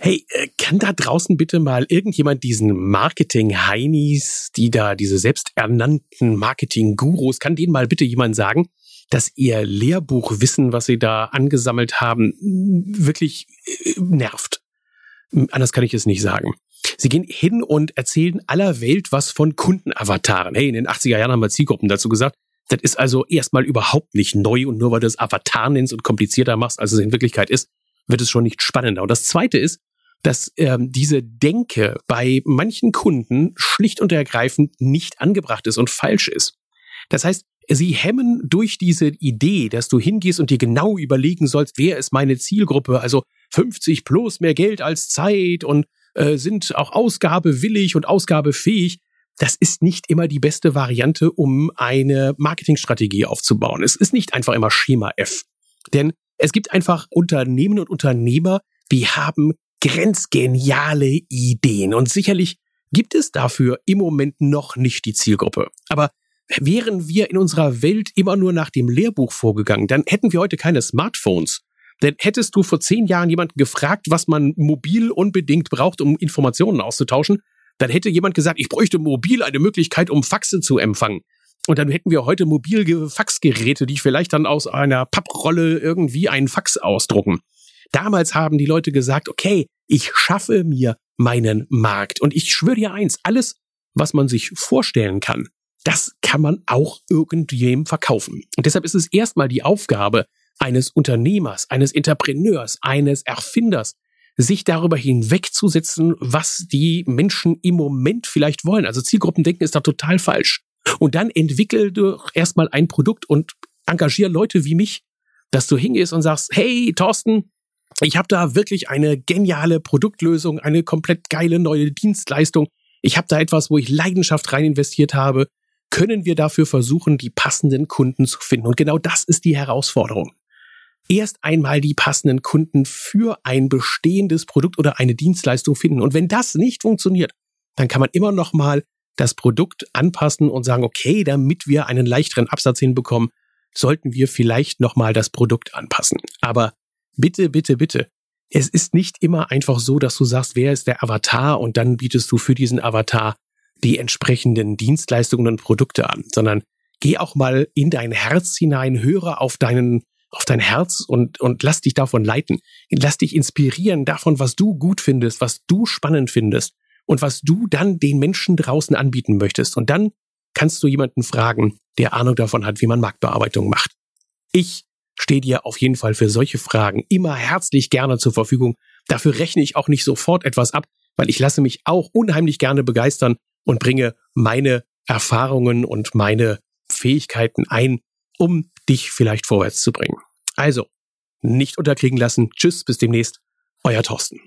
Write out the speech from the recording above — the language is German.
Hey, äh, kann da draußen bitte mal irgendjemand diesen Marketing-Heinis, die da diese selbsternannten Marketing-Gurus, kann denen mal bitte jemand sagen, dass ihr Lehrbuchwissen, was sie da angesammelt haben, wirklich äh, nervt. Anders kann ich es nicht sagen. Sie gehen hin und erzählen aller Welt was von Kundenavataren. Hey, in den 80er Jahren haben wir Zielgruppen dazu gesagt. Das ist also erstmal überhaupt nicht neu und nur weil du das Avatar nennst und komplizierter machst, als es in Wirklichkeit ist, wird es schon nicht spannender. Und das zweite ist, dass ähm, diese Denke bei manchen Kunden schlicht und ergreifend nicht angebracht ist und falsch ist. Das heißt, sie hemmen durch diese Idee, dass du hingehst und dir genau überlegen sollst, wer ist meine Zielgruppe, also 50 plus mehr Geld als Zeit und äh, sind auch ausgabewillig und ausgabefähig. Das ist nicht immer die beste Variante, um eine Marketingstrategie aufzubauen. Es ist nicht einfach immer Schema F. Denn es gibt einfach Unternehmen und Unternehmer, die haben grenzgeniale Ideen. Und sicherlich gibt es dafür im Moment noch nicht die Zielgruppe. Aber wären wir in unserer Welt immer nur nach dem Lehrbuch vorgegangen, dann hätten wir heute keine Smartphones. Denn hättest du vor zehn Jahren jemanden gefragt, was man mobil unbedingt braucht, um Informationen auszutauschen, dann hätte jemand gesagt, ich bräuchte mobil eine Möglichkeit, um Faxe zu empfangen. Und dann hätten wir heute mobile Faxgeräte, die vielleicht dann aus einer Papprolle irgendwie einen Fax ausdrucken. Damals haben die Leute gesagt, okay, ich schaffe mir meinen Markt. Und ich schwöre dir eins, alles, was man sich vorstellen kann, das kann man auch irgendwem verkaufen. Und deshalb ist es erstmal die Aufgabe eines Unternehmers, eines Entrepreneurs, eines Erfinders, sich darüber hinwegzusetzen, was die Menschen im Moment vielleicht wollen. Also Zielgruppendenken ist da total falsch. Und dann entwickel du erstmal ein Produkt und engagier Leute wie mich, dass du hingehst und sagst, hey Thorsten, ich habe da wirklich eine geniale Produktlösung, eine komplett geile neue Dienstleistung. Ich habe da etwas, wo ich Leidenschaft rein investiert habe. Können wir dafür versuchen, die passenden Kunden zu finden? Und genau das ist die Herausforderung. Erst einmal die passenden Kunden für ein bestehendes Produkt oder eine Dienstleistung finden. Und wenn das nicht funktioniert, dann kann man immer noch mal das Produkt anpassen und sagen, okay, damit wir einen leichteren Absatz hinbekommen, sollten wir vielleicht noch mal das Produkt anpassen. Aber bitte, bitte, bitte. Es ist nicht immer einfach so, dass du sagst, wer ist der Avatar und dann bietest du für diesen Avatar die entsprechenden Dienstleistungen und Produkte an, sondern geh auch mal in dein Herz hinein, höre auf deinen auf dein Herz und, und lass dich davon leiten. Lass dich inspirieren davon, was du gut findest, was du spannend findest und was du dann den Menschen draußen anbieten möchtest. Und dann kannst du jemanden fragen, der Ahnung davon hat, wie man Marktbearbeitung macht. Ich stehe dir auf jeden Fall für solche Fragen immer herzlich gerne zur Verfügung. Dafür rechne ich auch nicht sofort etwas ab, weil ich lasse mich auch unheimlich gerne begeistern und bringe meine Erfahrungen und meine Fähigkeiten ein, um dich vielleicht vorwärts zu bringen. Also, nicht unterkriegen lassen. Tschüss, bis demnächst. Euer Thorsten.